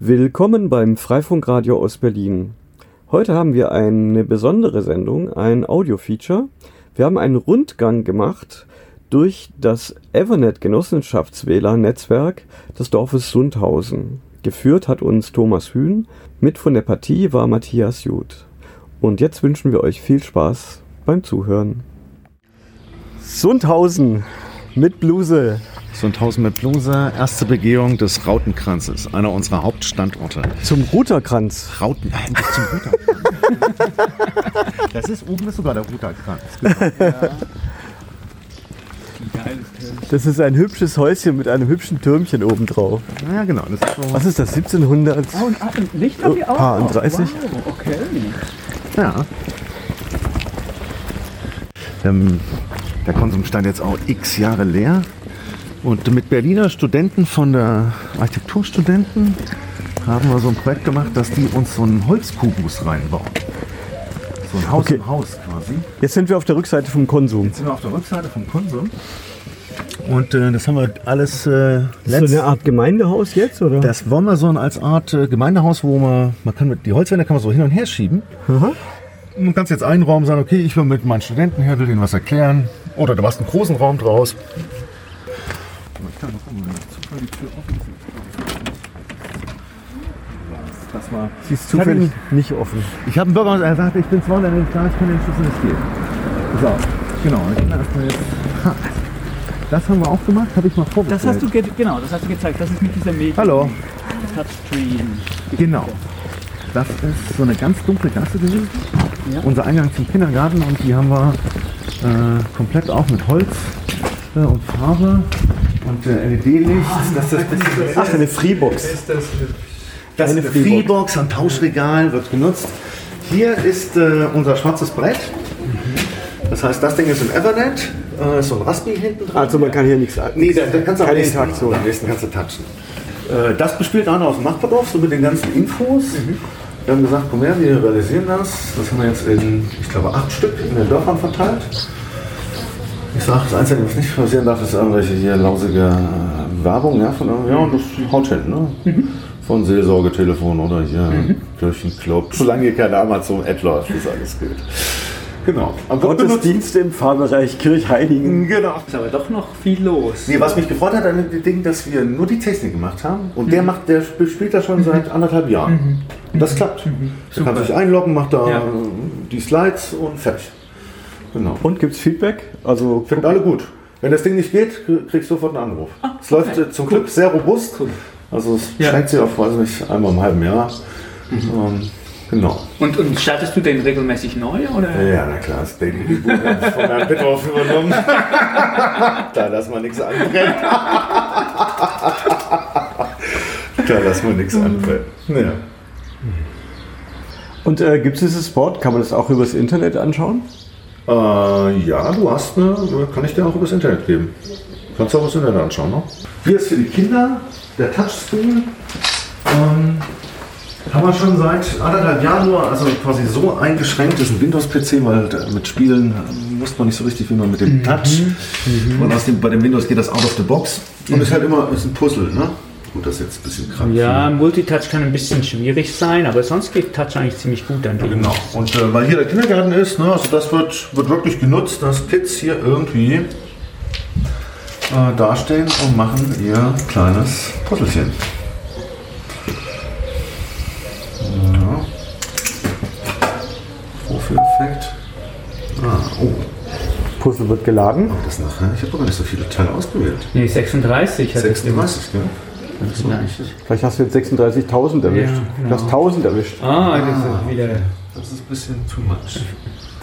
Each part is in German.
Willkommen beim Freifunkradio aus Berlin. Heute haben wir eine besondere Sendung, ein Audio-Feature. Wir haben einen Rundgang gemacht durch das Evernet Genossenschaftswähler-Netzwerk des Dorfes Sundhausen. Geführt hat uns Thomas Hühn, mit von der Partie war Matthias Jud. Und jetzt wünschen wir euch viel Spaß beim Zuhören. Sundhausen mit Bluse. Sundhausen mit Bluse, erste Begehung des Rautenkranzes, einer unserer Hauptstandorte. Zum Ruterkranz. Rauten, endlich zum Ruterkranz. das ist oben ist sogar der Ruterkranz. Genau. Das ist ein hübsches Häuschen mit einem hübschen Türmchen oben drauf. Ja, genau. Das ist so. Was ist das? 1700? Oh, und ah, ein Licht haben die auch. Paar und noch. 30. Wow, okay. Ja. Ähm, der Konsum stand jetzt auch x Jahre leer. Und mit Berliner Studenten von der Architekturstudenten haben wir so ein Projekt gemacht, dass die uns so einen Holzkubus reinbauen. So ein Haus Okay. im Haus quasi. Jetzt sind wir auf der Rückseite vom Konsum. Jetzt sind wir auf der Rückseite vom Konsum. Und äh, das haben wir alles äh, So eine Art Gemeindehaus jetzt, oder? Das wollen wir so als Art äh, Gemeindehaus, wo man, man kann mit, die Holzwände kann man so hin und her schieben. Aha. Du kannst jetzt einen Raum sagen, okay, ich will mit meinen Studenten her, will denen was erklären. Oder du machst einen großen Raum draus. Das war. Sie ist zufällig nicht offen. Ich habe einen Bürgermeister gesagt, ich bin zwar nicht klar, ich kann den Schlüssel nicht geben. So, genau. Ich kann erstmal jetzt. Ha. Das haben wir auch gemacht, habe ich mal vorgestellt. Das hast du ge genau, das hast du gezeigt. Das ist mit dieser Medien Hallo. Touchscreen. Genau. Das ist so eine ganz dunkle Gasse gewesen. Ja. Unser Eingang zum Kindergarten und die haben wir äh, komplett auch mit Holz äh, und Farbe und äh, LED-Licht. das ist Ach, eine Freebox. das eine ist eine Freebox. Ein Tauschregal wird genutzt. Hier ist äh, unser schwarzes Brett. Das heißt, das Ding ist im Ethernet, äh, ist so ein Raspi hinten dran. Also man kann hier nichts Nee, da, da kannst du am Keine nächsten, Interaktion. am nächsten kannst du touchen. Äh, das bespielt einer aus dem Nachbardorf, so mit den ganzen Infos. Wir haben gesagt, komm her, wir realisieren das. Das haben wir jetzt in, ich glaube, acht Stück in den Dörfern verteilt. Ich sage, das Einzige, was nicht passieren darf, ist irgendwelche hier lausige äh, Werbung, ja, von ja, und das haut hin, ne? Von Seelsorgetelefon oder hier Kirchenclub. Solange hier keine Amazon-Ad läuft, ist alles gut. Genau. Am Gottesdienste im Pfarrbereich Kirchheiligen. Genau. Ist aber doch noch viel los. Nee, was mich gefreut hat an dem Ding, dass wir nur die Technik gemacht haben. Und der macht, der sp- spielt das schon seit anderthalb Jahren. Und das klappt. Der kann sich einloggen, macht da Ja. die Slides und fertig. Genau. Und gibt's Feedback? Also Finden alle gut. Wenn das Ding nicht geht, krie- kriegst du sofort einen Anruf. es läuft zum Glück sehr robust. Also es Ja. schränkt sich auf, weiß nicht, einmal im halben Jahr. Ähm, genau. Und, und startest du den regelmäßig neu? Oder? Ja, na klar, das habe ich von Herrn Bitthoff übernommen. da lass mal nichts anbrennen. da lass mal nichts anbrennen. Ja. und äh, gibt es dieses Sport? Kann man das auch übers Internet anschauen? Äh, ja, du hast eine, kann ich dir auch übers Internet geben. Kannst du auch übers Internet anschauen, ne? Hier ist für die Kinder der Touchscreen. Ähm, haben wir schon seit anderthalb Jahren nur, also quasi so eingeschränkt, ist ein Windows-PC, weil mit Spielen äh, wusste man nicht so richtig, wie man mit dem Touch. Und aus dem, bei dem Windows geht das out of the box. Und ist halt immer ist ein Puzzle, ne? Gut, das ist jetzt ein bisschen krank. Ja, Multitouch kann ein bisschen schwierig sein, aber sonst geht Touch eigentlich ziemlich gut an. Genau. Und äh, weil hier der Kindergarten ist, ne, also das wird, wird wirklich genutzt, dass Kids hier irgendwie äh, dastehen und machen ihr kleines Puzzlechen. Ja. Vorführeffekt. Ah, oh, Puzzle wird geladen. das ist nachher. Ich habe aber nicht so viele Teile ausgewählt. Nee, 36 hat 36, gell? Vielleicht. Vielleicht hast du jetzt 36.000 erwischt. Ja, Du hast 1000 erwischt. Ah, das ist wieder. Das ist ein bisschen too much.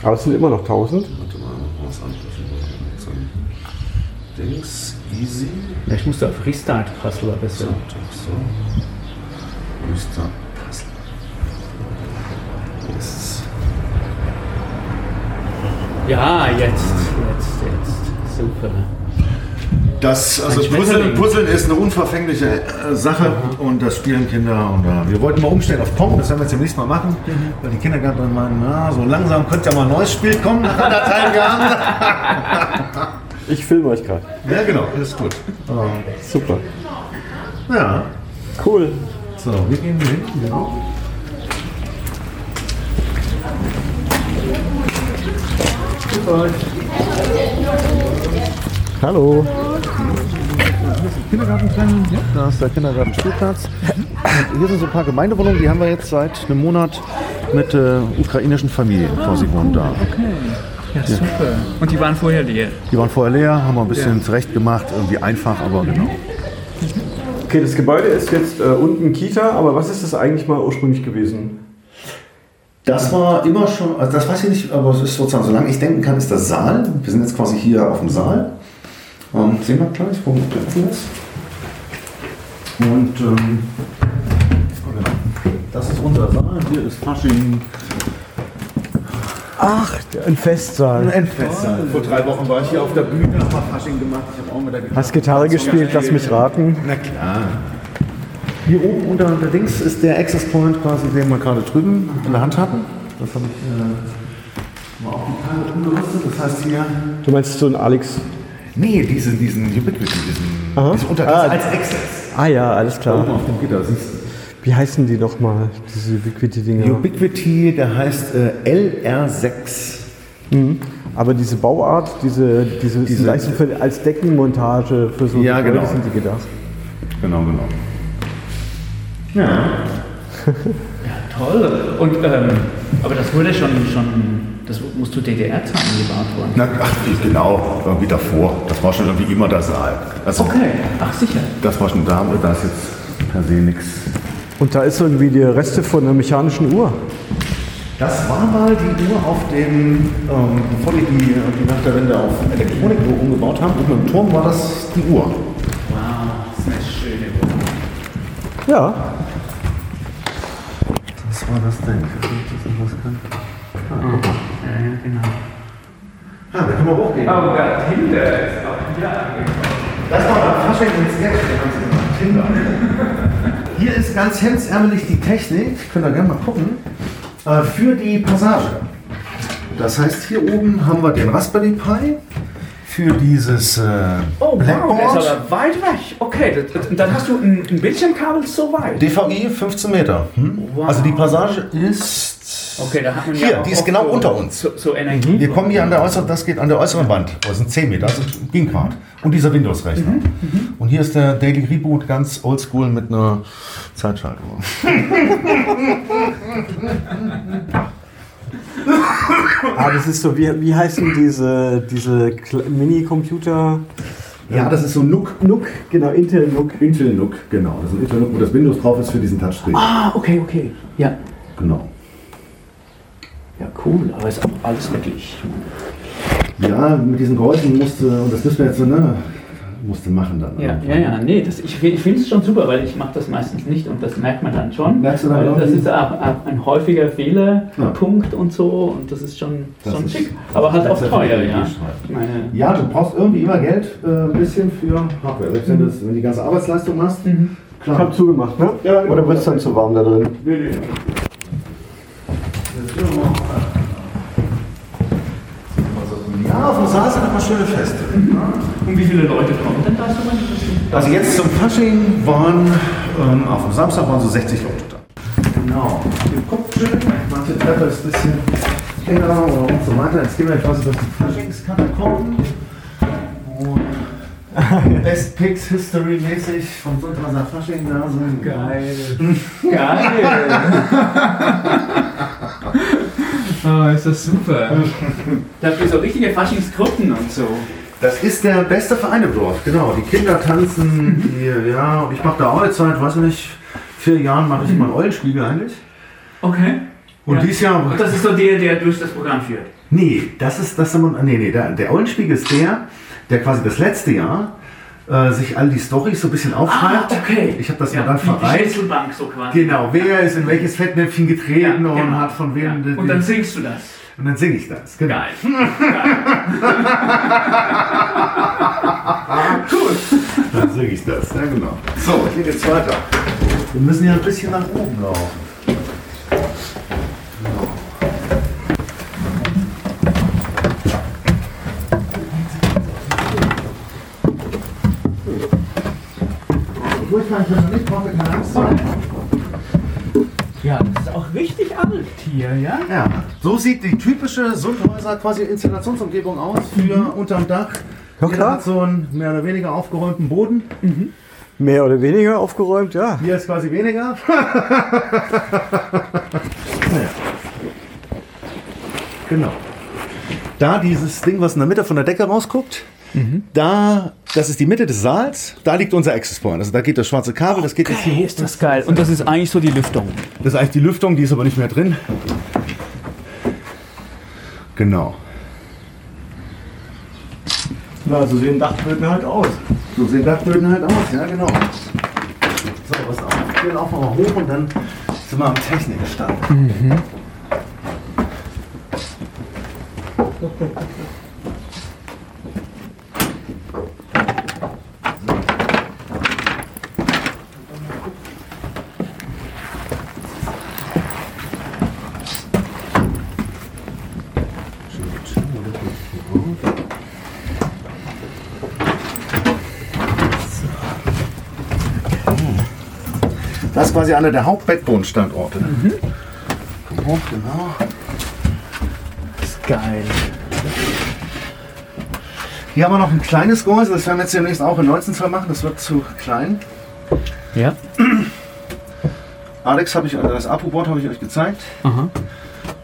Aber es sind immer noch 1000. Warte mal, was anderes. Dings, easy. Vielleicht musst du auf Restart Puzzle besser. So, so. Restart Puzzle. Yes. Ja, jetzt, jetzt, jetzt. Super. Das, also Puzzeln. Puzzeln ist eine unverfängliche äh, Sache und das spielen Kinder. Und äh, wir wollten mal umstellen auf Pong, das werden wir jetzt demnächst mal machen, weil die Kindergärtner meinen, na, so langsam könnte ja mal ein neues Spiel kommen nach anderthalb Jahren. Ich filme euch gerade. ja, genau, ist gut. Super. Ja, Cool. So, wir gehen hin, genau. Grüß euch. Hallo. Kindergarten. Ja. Da ist der Kindergartenspielplatz. Und hier sind so ein paar Gemeindewohnungen, die haben wir jetzt seit einem Monat mit äh, ukrainischen Familien quasi wohnen da. Ja, super. Und die waren vorher leer. Die waren vorher leer, haben wir ein bisschen zurecht gemacht, irgendwie einfach, aber genau. Okay, das Gebäude ist jetzt äh, unten Kita, aber was ist das eigentlich mal ursprünglich gewesen? Das war immer schon, also das weiß ich nicht, aber es ist sozusagen, solange ich denken kann, ist das Saal. Wir sind jetzt quasi hier auf dem Saal. Ähm, sehen wir gleich, wo der offen ist. Und ähm, das ist unser Saal. Hier ist Fasching. Ach, ein Festsaal. Endfestsaal. Vor drei Wochen war ich hier auf der Bühne, habe Fasching gemacht. Ich habe auch mit der Gitarre. Hast Gitarre gespielt, lass mich raten. Na klar. Hier oben unter Dings ist der Access Point quasi, den wir gerade drüben in der Hand hatten. Das habe ich äh, mal auf die Teile umgerüstet. Das heißt hier. Du meinst so ein Alex? Nee, diesen, diesen Ubiquity, diesen, Aha. diese Unter Ah, als Access. Ah ja, alles klar. oben auf dem Gitter siehst du. Wie heißen die nochmal, diese Ubiquity-Dinger? Ubiquity, der heißt äh, LR6. Aber diese Bauart, diese, diese, Diese- Leistung für, als Deckenmontage für so Ja, Gebäude genau. sind die gedacht. Genau, genau. Ja. Toll. Und, ähm, aber das wurde schon, schon das muss zu DDR-Zeiten gebaut worden. Na, ach, genau, irgendwie davor. Das war schon irgendwie immer der Saal. Also, Okay, ach sicher. das war schon da, aber da ist jetzt per se nichts. Und da ist irgendwie die Reste von einer mechanischen Uhr. Das war mal die Uhr auf dem, ähm, bevor die, die, die nach der Wende auf Elektronik umgebaut haben. Und im Turm war das die Uhr. Wow, das ist eine schöne Wohnung. Ja. Das war das Ding. Das irgendwas kann. Ja, ja, genau. Ah, da können wir hochgehen. Oh, dahinter ist auch, ja. Das war der Fasching ins Sketch, der ganze Kinder. Hier ist ganz hemdsärmelig die Technik, könnt ihr gerne mal gucken, äh, für die Passage. Das heißt, hier oben haben wir den Raspberry Pi für dieses äh, Oh, wow, der Blackboard. ist aber weit weg. Okay, das, das, dann hast du ein, ein Bildschirmkabel so weit. DVI 15 Meter. Hm? Wow. Also die Passage ist. Okay, da hat man Hier, ja auch die ist genau so, unter uns. So, so Energie. Wir kommen hier an der äußeren, das geht an der äußeren Wand. Das sind 10 Meter, also ging grad. Und dieser Windows-Rechner. Und hier ist der Daily Reboot ganz oldschool mit einer Zeitschaltung. Ah, das ist so, wie, wie heißen diese, diese Mini-Computer? Ja, das ist so NUC. NUC, genau, Intel NUC. Intel NUC, genau. Das ist ein Intel NUC, wo das Windows drauf ist für diesen Touchscreen. Ah, okay, okay. Ja. Genau. Ja, cool, aber ist auch alles wirklich. Ja, mit diesen Geräuschen musste, und das müssen wir jetzt so, ne, musste machen dann. Ja, ja, ja, nee, das, ich, ich finde es schon super, weil ich mache das meistens nicht und das merkt man dann schon. Merkst du dann Weil Das ist auch, auch ein häufiger Fehlerpunkt und so und das ist schon, Das schon ist- schick. Aber halt auch das ist teuer, ja. Ja, du brauchst irgendwie immer Geld, äh, ein bisschen für Hardware. Selbst wenn du das- wenn du die ganze Arbeitsleistung machst. Ich hab zugemacht, ne? Ja. Oder wird es dann zu warm da drin? Nee, nee. Saal sind immer schöne Feste. und wie viele Leute kommen denn da so? Also jetzt zum Fasching waren, ähm, auf dem Samstag waren so 60 Leute da. Genau. Ihr guckt schön, manche Treppe ist ein bisschen enger und so weiter. Jetzt gehen wir quasi durch die Faschingskatakomben. Und Best Picks History mäßig vom Sultraser Fasching da sind. Geil. Geil. oh, ist das super. Da habt ihr so richtige Faschingsgruppen und so. Das ist der beste Verein im Dorf, genau. Die Kinder tanzen, die, ja, und ich mache da auch jetzt seit, weiß nicht, vier Jahren mache ich immer einen Eulenspiegel eigentlich. Okay. Und Ja. dieses Jahr, Und das ist so der, der durch das Programm führt. nee, das ist, das, nee, nee, der, der Eulenspiegel ist der, der quasi das letzte Jahr äh, sich all die Storys so ein bisschen aufschreibt. Ah, okay. Ich habe das ja, mal dann. Schlüsselbank so quasi. Genau, wer ist in welches Fettnäpfchen getreten Ja, und genau. hat von wem. Ja. Und dann singst du das. und dann singe ich das. Genau. Geil. Geil. Dann singe ich das, ja genau. So, hier geht's weiter. Wir müssen ja ein bisschen nach oben laufen. Ich bin noch nicht brauche keine Angst haben. Ja, das ist auch richtig alt hier, ja? Ja, so sieht die typische Sundhäuser quasi Installationsumgebung aus für unterm Dach. Ja, klar. hat so einen mehr oder weniger aufgeräumten Boden. Mehr oder weniger aufgeräumt, ja. Hier ist quasi weniger. naja. Genau. Da dieses Ding, was in der Mitte von der Decke rausguckt, da, das ist die Mitte des Saals, da liegt unser Access Point. Also da geht das schwarze Kabel, das geht jetzt hier Okay, hoch. ist das geil. Und das ist eigentlich so die Lüftung. Das ist eigentlich die Lüftung, die ist aber nicht mehr drin. Genau. Na, so sehen Dachböden halt aus. So sehen Dachböden halt aus, ja genau. So, was auf? Gehen auch mal hoch und dann sind wir am Technikstand. Das ist quasi einer der Haupt-Backbone-Standorte. Komm hoch, genau. Das ist geil. Hier haben wir noch ein kleines Gehäuse, das werden wir jetzt demnächst auch in 19 Zoll machen, das wird zu klein. Ja. Alex habe ich, das Apu-Board habe ich euch gezeigt. Aha.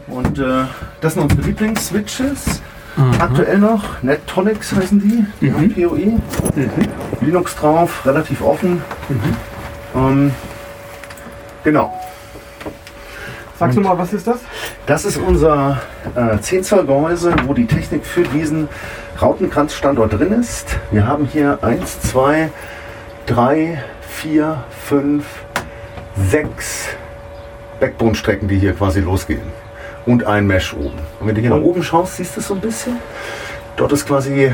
Und äh, das sind unsere Lieblings-Switches. Aktuell noch, NetTonics heißen die, die haben PoE. Linux drauf, relativ offen. Ähm, genau. Sagst du mal, was ist das? Das ist unser äh, 10 Zoll Gehäuse, wo die Technik für diesen Rautenkranzstandort drin ist. Wir haben hier 1, 2, 3, 4, 5, 6 Backbone-Strecken, die hier quasi losgehen. Und ein Mesh oben. Und wenn du hier nach oben schaust, siehst du es so ein bisschen. Dort ist quasi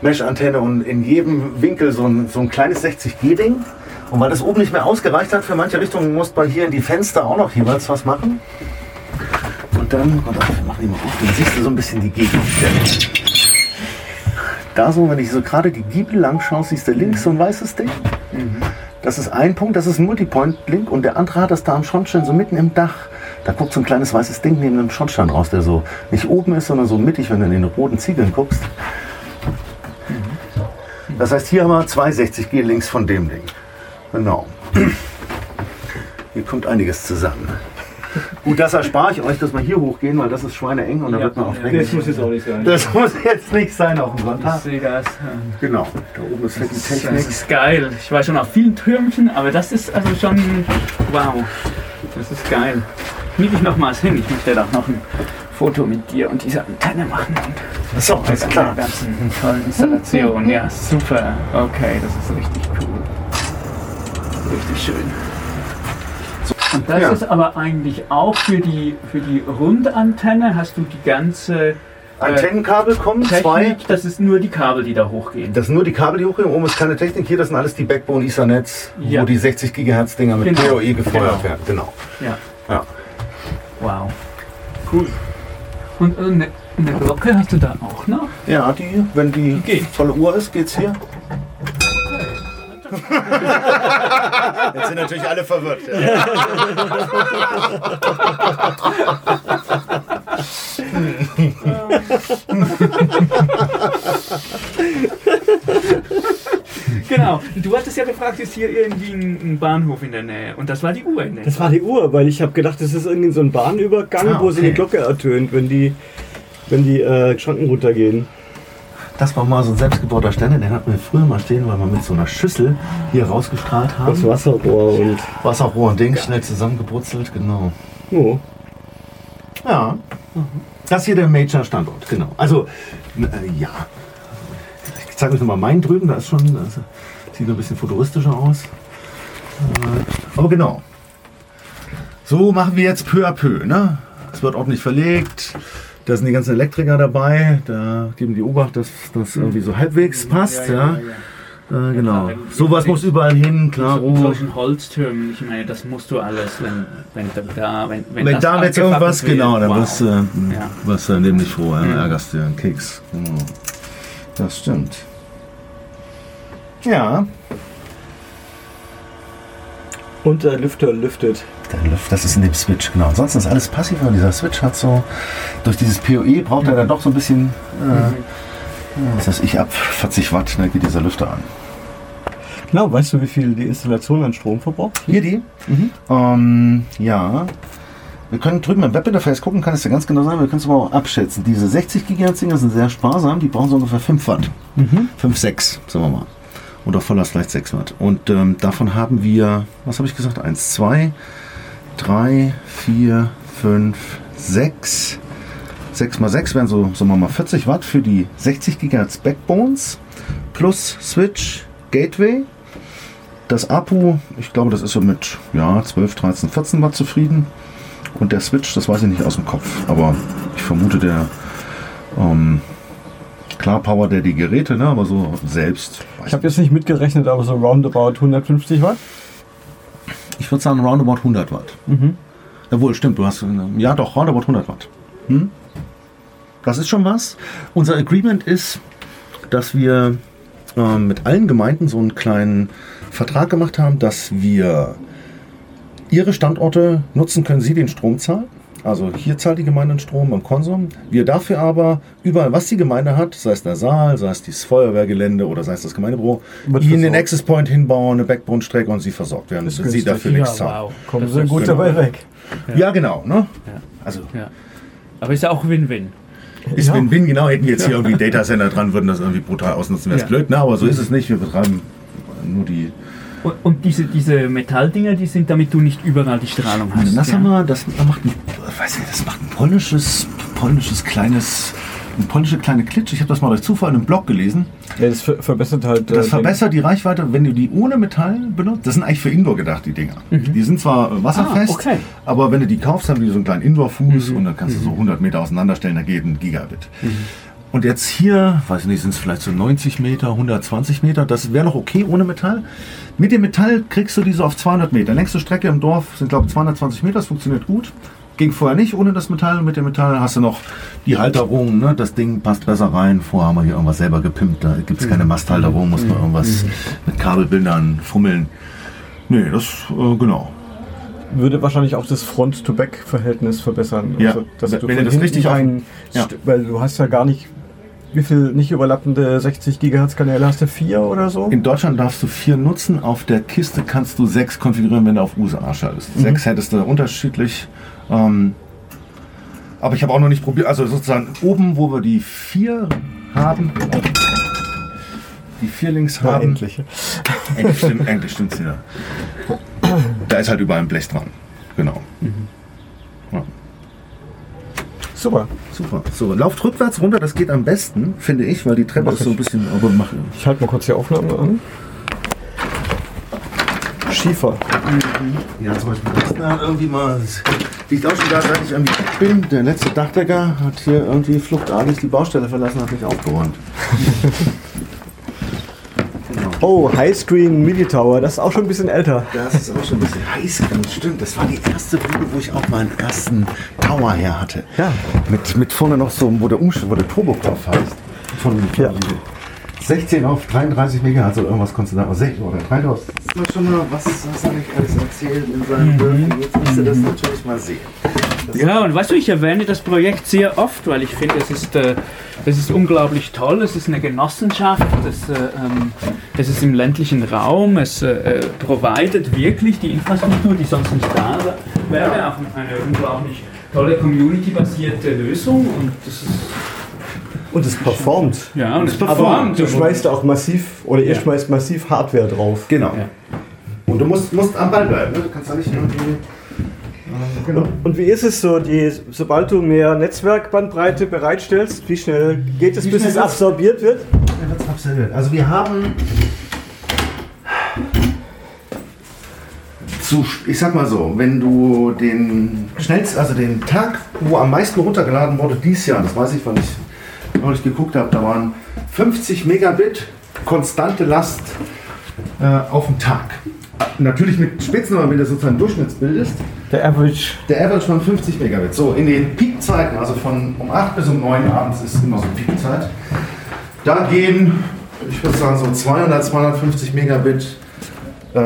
Mesh-Antenne und in jedem Winkel so ein, so ein kleines 60G-Ding. Und weil das oben nicht mehr ausgereicht hat für manche Richtungen, muss man hier in die Fenster auch noch jeweils was machen. Und dann, warte, wir machen die mal auf, dann siehst du so ein bisschen die Gegenstände. Da so, wenn ich so gerade die Giebel lang schaue, siehst du links so ein weißes Ding. Das ist ein Punkt, das ist ein Multipoint-Link und der andere hat das da am Schornstein, so mitten im Dach. Da guckt so ein kleines weißes Ding neben dem Schornstein raus, der so nicht oben ist, sondern so mittig, wenn du in den roten Ziegeln guckst. Das heißt, hier haben wir 260G links von dem Ding. Genau. Hier kommt einiges zusammen. Gut, das erspare ich euch, dass wir hier hochgehen, weil das ist schweineeng und da Ja, wird man auf ja. Das muss jetzt auch nicht sein. Das muss jetzt nicht sein auf dem Ich Sonntag. sehe das. Genau. Da oben ist fett die Das Technik. ist geil. Ich war schon auf vielen Türmchen, aber das ist also schon. Wow. Das ist geil. Knick ich nochmals hin. Ich möchte doch noch ein Foto mit dir und dieser Antenne machen. Und So, alles klar. ganzen tollen Installation. Ja, super. Okay, das ist richtig. Richtig schön. Und das ja. ist aber eigentlich auch für die, für die Rundantenne hast du die ganze Antennenkabel kommen, zwei. Technik, das ist nur die Kabel, die da hochgehen. Das sind nur die Kabel, die hochgehen. Oben ist keine Technik. Hier, das sind alles die Backbone Ethernet, Ja. wo die 60 Gigahertz Dinger mit Genau. PoE gefeuert Genau. werden. Genau. Ja. Ja. Wow. Cool. Und äh, eine, eine Glocke hast du da auch noch? Ja, die, wenn die geht. volle Uhr ist, geht's hier. Jetzt sind natürlich alle verwirrt. Genau. Du hattest ja gefragt, ist hier irgendwie ein, Bahnhof in der Nähe? Und das war die Uhr in der Das war die Uhr, weil ich habe gedacht, das ist irgendwie so ein Bahnübergang, Ah, wo so okay. eine Glocke ertönt, wenn die, wenn die äh, Schranken runtergehen. Das war mal so ein selbstgebauter Ständer, den hatten wir früher mal stehen, weil wir mit so einer Schüssel hier rausgestrahlt Das haben. Wasserrohr und. Wasserrohr und Ding, schnell zusammengebrutzelt, genau. Oh. Ja. Das hier der Major-Standort, genau. Also, äh, ja. Ich zeige euch nochmal meinen drüben, da ist schon, das sieht ein bisschen futuristischer aus. Äh, aber genau. So machen wir jetzt peu à peu. Ne? Es wird ordentlich verlegt. Da sind die ganzen Elektriker dabei. Da geben die Obacht, dass das irgendwie so halbwegs passt. Ja, Äh, genau. wenn- Sowas muss überall hin, klar. In solchen Holztürmen, ich meine, das musst du alles, wenn, wenn da, wenn, wenn, Wenn da jetzt irgendwas, wird, genau, dann wow. wirst, äh, Ja. wirst du nämlich froh, ja, ärgerst dir einen Keks. Genau. Das stimmt. Ja. Und der Lüfter lüftet. Der Lüfter, das ist in dem Switch, genau. Ansonsten ist alles passiv, aber dieser Switch hat so, durch dieses PoE braucht er dann doch so ein bisschen, äh, was weiß ich, ab 40 Watt ne, geht dieser Lüfter an. Genau, weißt du, wie viel die Installation an Strom verbraucht? Hier die? Ähm, ja. Wir können drüben im Webinterface gucken, kann es ja ganz genau sein, wir können es aber auch abschätzen. Diese 60 GHz Dinger sind sehr sparsam, die brauchen so ungefähr 5 Watt. 5, 6, sagen wir mal. Auf Volllast vielleicht 6 Watt. Und ähm, davon haben wir, was habe ich gesagt? 1, 2, 3, 4, 5, 6. 6 mal 6 wären so, sagen wir mal, 40 Watt für die 60 GHz Backbones plus Switch Gateway. Das APU, ich glaube, das ist so mit ja, 12, 13, 14 Watt zufrieden. Und der Switch, das weiß ich nicht aus dem Kopf. Aber ich vermute, der ähm, klar Power der die Geräte, ne? aber so selbst. Ich habe jetzt nicht mitgerechnet, aber so roundabout 150 Watt. Ich würde sagen roundabout 100 Watt. Jawohl, stimmt, du hast, äh, ja doch, roundabout 100 Watt. Hm? Das ist schon was. Unser Agreement ist, dass wir ähm, mit allen Gemeinden so einen kleinen Vertrag gemacht haben, dass wir ihre Standorte nutzen können, sie den Strom zahlen. Also hier zahlt die Gemeinde den Strom beim Konsum. Wir dafür aber überall, was die Gemeinde hat, sei es der Saal, sei es das Feuerwehrgelände oder sei es das Gemeindebüro, Wird ihnen den. Access Point hinbauen, eine Backbone-Strecke und sie versorgt werden. ist sie dafür nichts zahlen. wow. Kommen Das sie gut genau. dabei weg. Ja, genau. Ne? Ja. Also Ja. Aber ist auch Win-Win. ist Ja. Win-Win, genau. Hätten wir jetzt hier irgendwie Datacenter dran, würden das irgendwie brutal ausnutzen, wäre es Ja. blöd. Ne? Aber so ist es nicht. Wir betreiben nur die. Und, und diese, diese Metalldinger, die sind, damit du nicht überall die Strahlung hast. Das ja. haben wir, das macht ein, weiß nicht, das macht ein polnisches, polnisches kleines, eine polnische kleine Klitsch. Ich habe das mal durch Zufall in einem Blog gelesen. Ja, das ver verbessert halt. äh, Das verbessert die Reichweite, wenn du die ohne Metall benutzt. Das sind eigentlich für Indoor gedacht, die Dinger. Die sind zwar äh, wasserfest, Ah, okay. aber wenn du die kaufst, haben die so einen kleinen Indoor-Fuß und dann kannst du so 100 Meter auseinanderstellen, da geht ein Gigabit. Und jetzt hier, weiß ich nicht, sind es vielleicht so 90 Meter, 120 Meter, das wäre noch okay ohne Metall. Mit dem Metall kriegst du die so auf 200 Meter. Längste Strecke im Dorf sind, glaube ich, 220 Meter, das funktioniert gut. Ging vorher nicht ohne das Metall. Mit dem Metall hast du noch die Halterung, ne? das Ding passt besser rein. Vorher haben wir hier irgendwas selber gepimpt, da gibt es keine Masthalterung, muss man irgendwas mit Kabelbindern fummeln. Nee, das, äh, genau. würde wahrscheinlich auch das Front-to-Back-Verhältnis verbessern. Ja, dass wenn du ihr von das richtig ein, Ja. weil du hast ja gar nicht, wie viel nicht überlappende 60 Gigahertz Kanäle hast du? Vier oder so? In Deutschland darfst du vier nutzen. Auf der Kiste kannst du sechs konfigurieren, wenn du auf USA schaltest. Sechs hättest du unterschiedlich. Ähm, aber ich habe auch noch nicht probiert. Also sozusagen oben, wo wir die vier haben, die vier links Ja, haben. endlich. Endlich stimmt, stimmt's wieder. Da ist halt überall ein Blech dran. Genau. Ja, Super. super. So, lauft rückwärts runter, das geht am besten, finde ich, weil die Treppe Mach ist so ein bisschen. Aber mach, Ich halte mal kurz die Aufnahme an. Schiefer. Ja, zum Beispiel das da hat irgendwie mal. das Liegt auch schon da, seit ich irgendwie bin. Der letzte Dachdecker hat hier irgendwie fluchtartig die Baustelle verlassen, hat nicht aufgeräumt. Oh, Highscreen Midi Tower, das ist auch schon ein bisschen älter. Das ist auch schon ein bisschen heiß. Stimmt, das war die erste Bude, wo ich auch meinen ersten Tower her hatte. Ja. Mit, mit vorne noch so, wo der Umschlag, wo der Turbokopf heißt. Von, von Ja. 16 auf 33 Megahertz oder irgendwas konntest du da. Oder 16 oder 3000. Das ist schon mal, was, was er nicht alles erzählt in seinem Briefing. Jetzt musst du das natürlich mal sehen. Ja, und weißt du, ich erwähne das Projekt sehr oft, weil ich finde, es ist, äh, es ist unglaublich toll. Es ist eine Genossenschaft, es, äh, ähm, es ist im ländlichen Raum, es äh, äh, providet wirklich die Infrastruktur, die sonst nicht da wäre, auch eine unglaublich tolle community-basierte Lösung. Und das ist, Und es performt. ja, und es Aber performt. du schmeißt auch massiv, oder ihr Ja. schmeißt massiv Hardware drauf. Genau. Ja. Und du musst, musst am Ball bleiben. Ne? Du kannst da nicht irgendwie. Und, und wie ist es so, die, sobald du mehr Netzwerkbandbreite bereitstellst, wie schnell geht es, Wie bis es absorbiert wird? Ja, wird's abserviert. Also wir haben zu, ich sag mal so, wenn du den schnellsten, also den Tag, wo am meisten runtergeladen wurde, dieses Jahr, das weiß ich, weil ich neulich geguckt habe, da waren 50 Megabit konstante Last äh, auf den Tag. Natürlich mit Spitzen, aber wenn du sozusagen Durchschnittsbild ist, Der Average. der Average von 50 Megabit. So, in den Peakzeiten, also von um 8 bis um 9 abends ist immer so Peakzeit. Da gehen, ich würde sagen, so 200, 250 Megabit äh,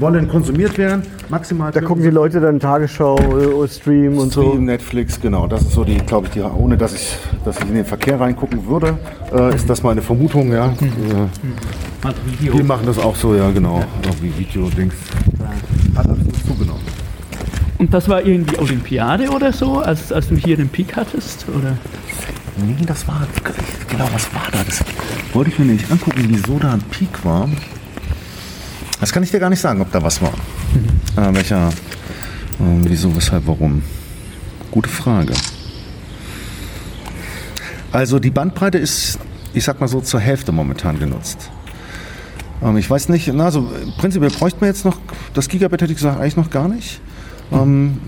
wollen konsumiert werden, maximal. Da gucken die Leute dann Tagesschau, äh, Stream und so. Stream, Netflix, genau. Das ist so die, glaube ich, die, ohne dass ich, dass ich in den Verkehr reingucken würde, äh, ist das meine Vermutung, ja. Äh, Hat Video. die machen das auch so, ja, genau. Irgendwie Video-Dings. Hat absolut zugenommen. Und das war irgendwie Olympiade oder so, als, als du hier den Peak hattest? Oder? Nee, das war, genau, was war da? Das wollte ich mir nicht angucken, wieso da ein Peak war. Das kann ich dir gar nicht sagen, ob da was war. Äh, welcher, äh, wieso, weshalb, warum? Gute Frage. Also die Bandbreite ist, ich sag mal so, zur Hälfte momentan genutzt. Ähm, ich weiß nicht, na, also prinzipiell bräuchte man jetzt noch, das Gigabit hätte ich gesagt, eigentlich noch gar nicht. Ähm,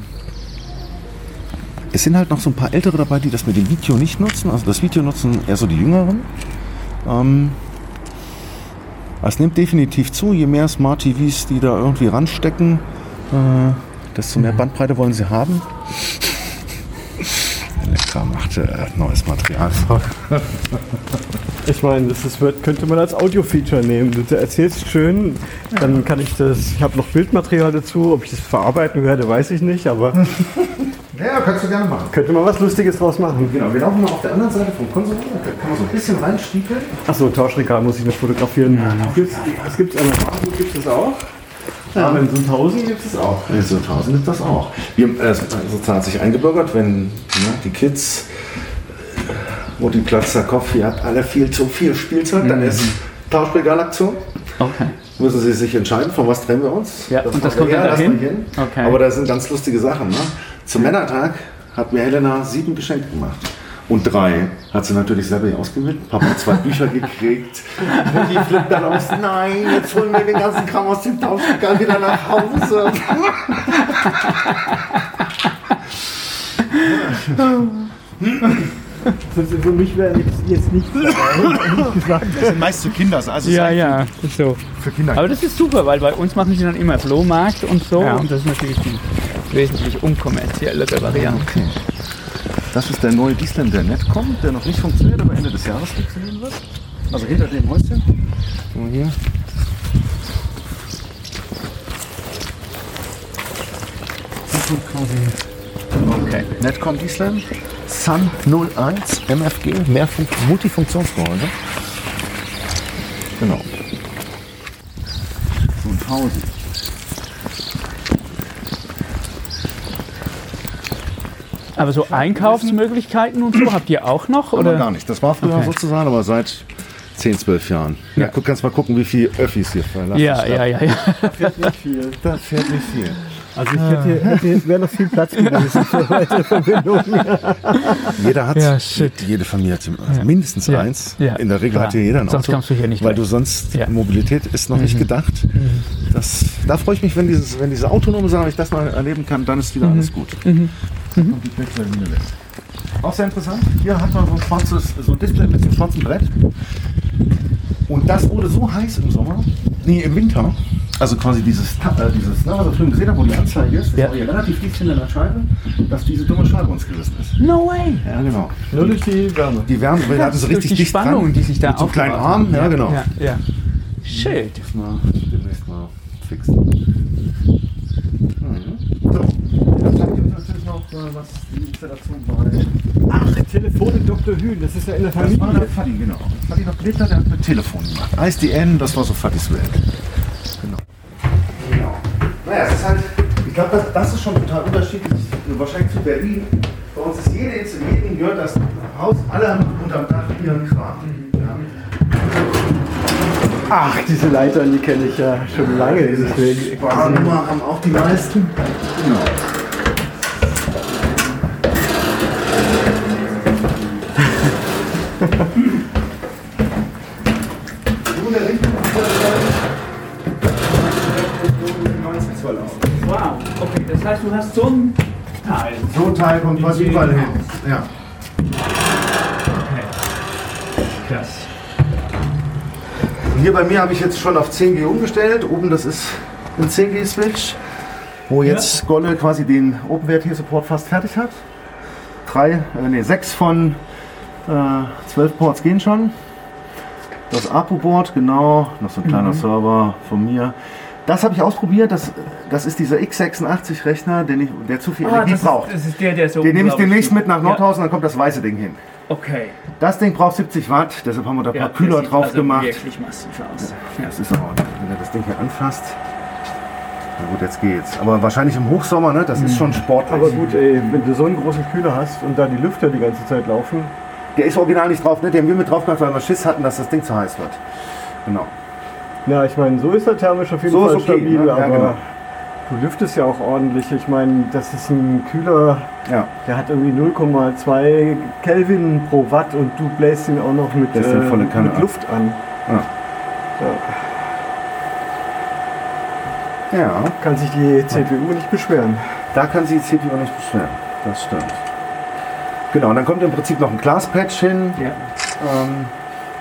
es sind halt noch so ein paar Ältere dabei, die das mit dem Video nicht nutzen. Also das Video nutzen eher so die Jüngeren. Ähm, es nimmt definitiv zu, je mehr Smart TVs die da irgendwie ranstecken, äh, desto mehr Bandbreite wollen sie haben. Elektra macht äh, neues Material. Ich meine, das ist, wird, könnte man als Audio-Feature nehmen. Du erzählst schön, dann kann ich das. Ich habe noch Bildmaterial dazu. Ob ich das verarbeiten werde, weiß ich nicht, aber Ja, kannst du gerne machen. könnte man was Lustiges draus machen. Genau, wir laufen mal auf der anderen Seite vom Konsum. Da kann man so ein bisschen reinstiefeln. Achso, Tauschregal muss ich noch fotografieren. Gibt's, das gibt es an der Bahnhof, gibt es auch. Aber in so 1000 gibt es auch. So 1000 ist das auch. Wir, äh, sozusagen hat sich eingebürgert, wenn ne, die Kids, äh, Mutti Kopf, ihr habt alle viel zu viel Spielzeug, dann ist Tauschregalaktion. Okay. Müssen Sie sich entscheiden, von was trennen wir uns? Ja, und das kommt wir dann dahin? hin. Okay. Aber da sind ganz lustige Sachen. Ne? Zum Männertag hat mir Helena sieben Geschenke gemacht. Und drei hat sie natürlich selber hier ausgewählt. Papa hat zwei Bücher gekriegt. Und die flippt dann aus. Nein, jetzt holen wir den ganzen Kram aus dem Tauschregal wieder nach Hause. Für mich wäre jetzt nicht Das sind meist zu Kinder. Also Ja, ja, so. für Kinder. Aber das ist super, weil bei uns machen sie dann immer Flohmarkt und so. Ja. Und das ist natürlich die wesentlich unkommerziellere Variante. Okay. Das ist der neue Diesel, der Netcom, der noch nicht funktioniert, aber Ende des Jahres funktionieren wird. Also hinter dem Häuschen. Und hier. Okay. Netcom Diesel, Sun 01 MFG, Mehrfunk Multifunktionsgehäuse. Genau. So ein 1000. Aber so Einkaufsmöglichkeiten und so habt ihr auch noch? Oder Oder? gar nicht. Das war früher Okay. sozusagen, aber seit 10, 12 Jahren. Ja, Ja. guck, kannst mal gucken, wie viel Öffis hier verlassen. Ja, ja, ja, ja. nicht viel. Das fährt nicht viel. Also ich hätte, hätte wäre noch viel Platz gewesen für weitere Verbindungen. Jeder hat, Ja, shit. jede Familie hat also mindestens Ja. eins. Ja. In der Regel Klar. hat hier jeder ein Sonst Auto. kommst du hier nicht Weil weg. du sonst, Ja. Mhm. Mobilität ist noch nicht gedacht. Das, da freue ich mich, wenn, dieses, wenn diese autonome Sache, wenn ich das mal erleben kann, dann ist wieder Mhm. alles gut. Und die Blitzlinie weg. Auch sehr interessant. Hier hat man so ein schwarzes, so ein Display mit so einem schwarzen Brett. Und das wurde so heiß im Sommer, nee, im Winter. Also quasi dieses, äh, dieses na, was wir vorhin gesehen haben, wo die Anzeige ist, das Ja. war hier relativ dicht hinter der Scheibe, dass diese dumme Scheibe uns gerissen ist. No way. Ja, genau. Nur durch die Wärme. Die Wärme, weil wir hatten so Durch richtig die dicht Spannung, dran, die sich da mit so kleinen aufgebaut Arm, haben. ja, genau. Ja, ja. Shit. Das mal demnächst mal fixen. Mhm. So, dann zeige ich euch natürlich was die Installation bei Ach, Telefone Dr. Hühn, das ist ja in der Das war der Familie. Fadi, genau. Fadi noch hat, der hat mit Telefon gemacht. ISDN, das war so Fadis Welt. Genau. Genau. Naja, es ist halt, ich glaube, das, das ist schon total unterschiedlich. Wahrscheinlich zu Berlin. Bei uns ist jede Insel, gehört das Haus, alle haben unterm Dach ihren Kram. Ach, diese Leitern, die kenne ich ja schon lange. Deswegen. Barnummer haben auch die meisten. Genau. Wow. Okay, das heißt, du hast so ein Teil. So ein Teil kommt quasi überall hin. Ja. Krass. Und hier bei mir habe ich jetzt schon auf 10G umgestellt. Oben das ist ein 10G-Switch, wo jetzt Golle quasi den OpenWrt-Support fast fertig hat. Drei, äh, nee, sechs von äh, 12 Ports gehen schon. Das APU-Board, genau, noch so ein kleiner Server von mir. Das habe ich ausprobiert. Das, das ist dieser x86-Rechner, den ich, der zu viel Ah, Energie das, braucht. ist, das ist der, der so. Den nehme ich demnächst mit nach Ja. Nordhausen, dann kommt das weiße Ding hin. Okay. Das Ding braucht 70 Watt, deshalb haben wir da ein Ja, paar Kühler drauf also gemacht. wirklich massiv aus. Ja. Das ist aber, wenn er das Ding hier anfasst. Na gut, jetzt geht's. Aber wahrscheinlich im Hochsommer, ne? Das ist schon sportlich. Aber gut, ey, wenn du so einen großen Kühler hast und da die Lüfter die ganze Zeit laufen. Der ist original nicht drauf, ne? Den haben wir mit drauf gemacht, weil wir Schiss hatten, dass das Ding zu heiß wird. Genau. Ja, ich meine, so ist er thermisch auf jeden So Fall okay, stabil, ne? Ja, aber genau. du lüftest ja auch ordentlich. Ich meine, das ist ein Kühler, Ja. der hat irgendwie 0,2 Kelvin pro Watt und du bläst ihn auch noch mit, äh, mit. Luft an. Ja. ja. Kann sich die CPU nicht beschweren. Da kann sich die CPU nicht beschweren. Das stimmt. Genau, und dann kommt im Prinzip noch ein Glaspatch hin. Ja. Ähm,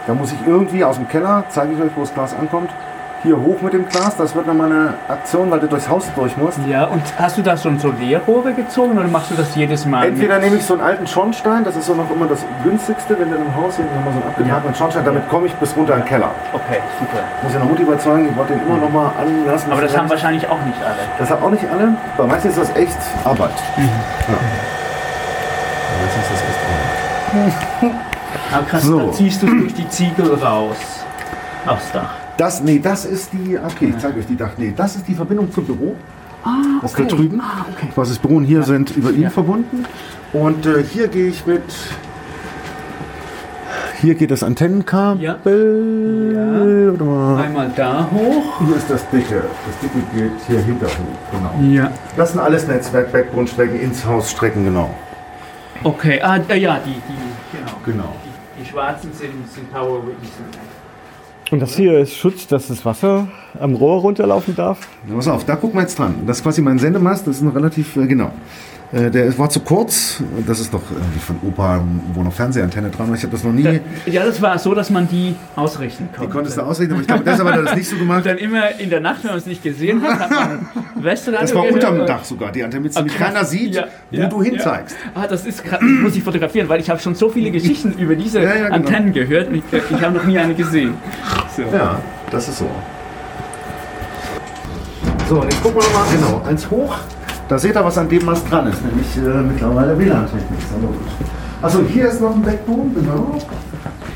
da muss ich irgendwie aus dem Keller, zeige ich euch, wo das Glas ankommt, hier hoch mit dem Glas. Das wird nochmal eine Aktion, weil du durchs Haus durch musst. ja, und hast du da schon so Leerrohre gezogen oder machst du das jedes Mal? Entweder nehme ich so einen alten Schornstein, das ist so noch immer das günstigste, wenn du im Haus hier wir so einen abgetragenen Schornstein, damit komme ich bis runter in den Keller. Okay, super. Muss ich noch Mutti überzeugen, ich wollte den immer noch mal anlassen. Aber das haben wahrscheinlich auch nicht alle. Das haben auch nicht alle. Bei manchen ist das echt Arbeit. Mhm. Ja. Ist das Arbeit. Aber krass, So. da ziehst du durch die Ziegel raus. Aufs Dach. Das, nee, das ist die, okay, ich zeige euch die Dach. Nee, das ist die Verbindung zum Büro. Ah, Das da drüben. Was das Büro und hier sind über ihn Ja. verbunden. Und äh, hier gehe ich mit. Hier geht das Antennenkabel. Ja. Mal. Einmal da hoch. Hier ist das dicke. Das dicke geht hier hinter hoch. Genau. Ja. Das sind alles Netzwerk, Backbone-Strecken, ins Haus Strecken, genau. Okay, ah, ja, die, die, genau. Genau. Die, die schwarzen sind, sind Power Reason. Und das hier ist Schutz, dass das Wasser am Rohr runterlaufen darf. Na, pass auf, da gucken wir jetzt dran. Das ist quasi mein Sendemast, das ist noch relativ, äh, genau. Äh, der war zu kurz. Das ist doch irgendwie von Opa, wo noch Fernsehantenne dran war. Ich habe das noch nie. Ja, das war so, dass man die ausrichten Die konnte. konntest du ausrechnen, aber ich glaube, deshalb hat er das nicht so gemacht. Dann immer in der Nacht, wenn man es nicht gesehen hat, hat man Westradio Das war gehört. unterm Dach sogar, die Antenne, damit Ah, nämlich krass. keiner sieht, Ja, wo ja, du hin ja. zeigst. Ah, das ist. Das muss ich fotografieren, weil ich habe schon so viele Geschichten über diese Ja, ja, genau. Antennen gehört und ich, ich habe noch nie eine gesehen. So. Ja, das ist so. So, jetzt gucken wir nochmal, genau, eins hoch. Da seht ihr, was an dem Mast dran ist, nämlich äh, mittlerweile WLAN-Technik. Achso, hier ist noch ein Backbone, genau.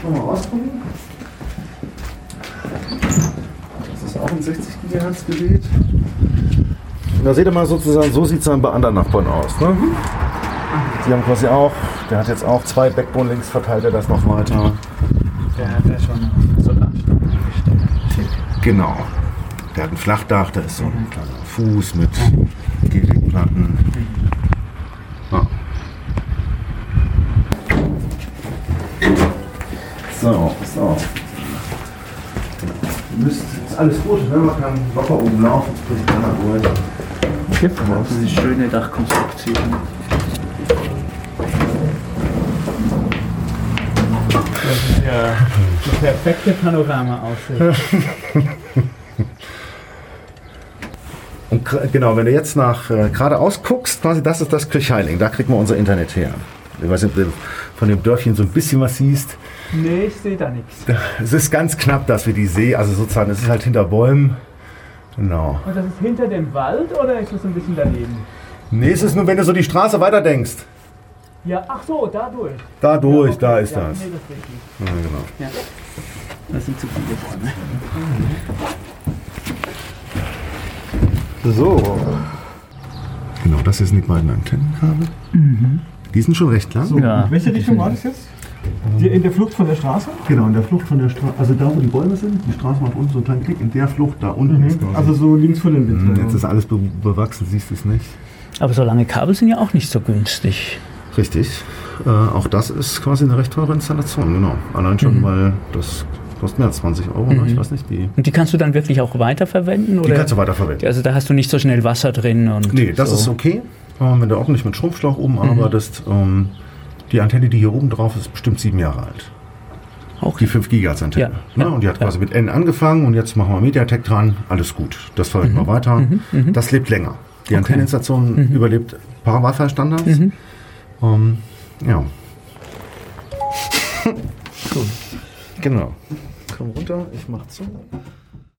Mal rausgucken. Das ist auch ein 60 GHz Gerät. Da seht ihr mal sozusagen, so sieht es dann bei anderen Nachbarn aus. Ne? Die haben quasi auch, der hat jetzt auch zwei Backbone-Links, verteilt er das noch weiter. Der hat ja schon Solarstrom eingestellt. Genau. Der hat ein Flachdach, da ist so ein kleiner Fuß mit Gehwegplatten. Ja. So, so. Genau. Müsst, ist alles gut, ne? man kann locker oben laufen, spricht keiner durch. Das ist eine schöne Dachkonstruktion. Das ist ja die perfekte Panorama-Aussicht. Und gra- genau, wenn du jetzt nach äh, geradeaus guckst, quasi das ist das Kirchheiling, da kriegt man unser Internet her. Ich weiß nicht, ob du von dem Dörfchen so ein bisschen was siehst. Nee, ich sehe da nichts. Es ist ganz knapp, dass wir die See, also sozusagen, es ist halt hinter Bäumen. Genau. Und das ist hinter dem Wald oder ist das ein bisschen daneben? Nee, es ist nur, wenn du so die Straße weiter denkst. Ja, ach so, dadurch. Da durch, Okay, da ist ja, das. Nee, das. Ja, genau. Ja. Das sind zu viele Bäume. So. Genau, das hier sind die beiden Antennenkabel. Die sind schon recht lang. Ja. Welche Richtung war das jetzt? Die, in der Flucht von der Straße? Genau, in der Flucht von der Straße, also da wo die Bäume sind, die Straße macht unten so einen kleinen Klick, in der Flucht da unten ist quasi. Also so links vor dem Hm, Wind. Jetzt ist alles be bewachsen, siehst du es nicht. Aber so lange Kabel sind ja auch nicht so günstig. Richtig. Äh, auch das ist quasi eine recht teure Installation, genau. Allein schon, weil das kostet mehr als 20 Euro, ne? ich weiß nicht, die, Und die kannst du dann wirklich auch weiterverwenden? die Oder? kannst du weiterverwenden. also da hast du nicht so schnell Wasser drin und. Nee, das so. ist okay. Ähm, wenn du ordentlich mit Schrumpfschlauch oben arbeitest. Ähm, die Antenne, die hier oben drauf ist, ist bestimmt sieben Jahre alt. Auch Die 5 GHz Antenne. Ja, ne? ja, und die hat ja. quasi mit N angefangen und jetzt machen wir Mediatek dran. Alles gut. Das verwenden wir weiter. Das lebt länger. Die Antenneninstallation überlebt ein paar Wi-Fi-Standards. Ähm, ja. Genau. Komm runter, ich mach zu.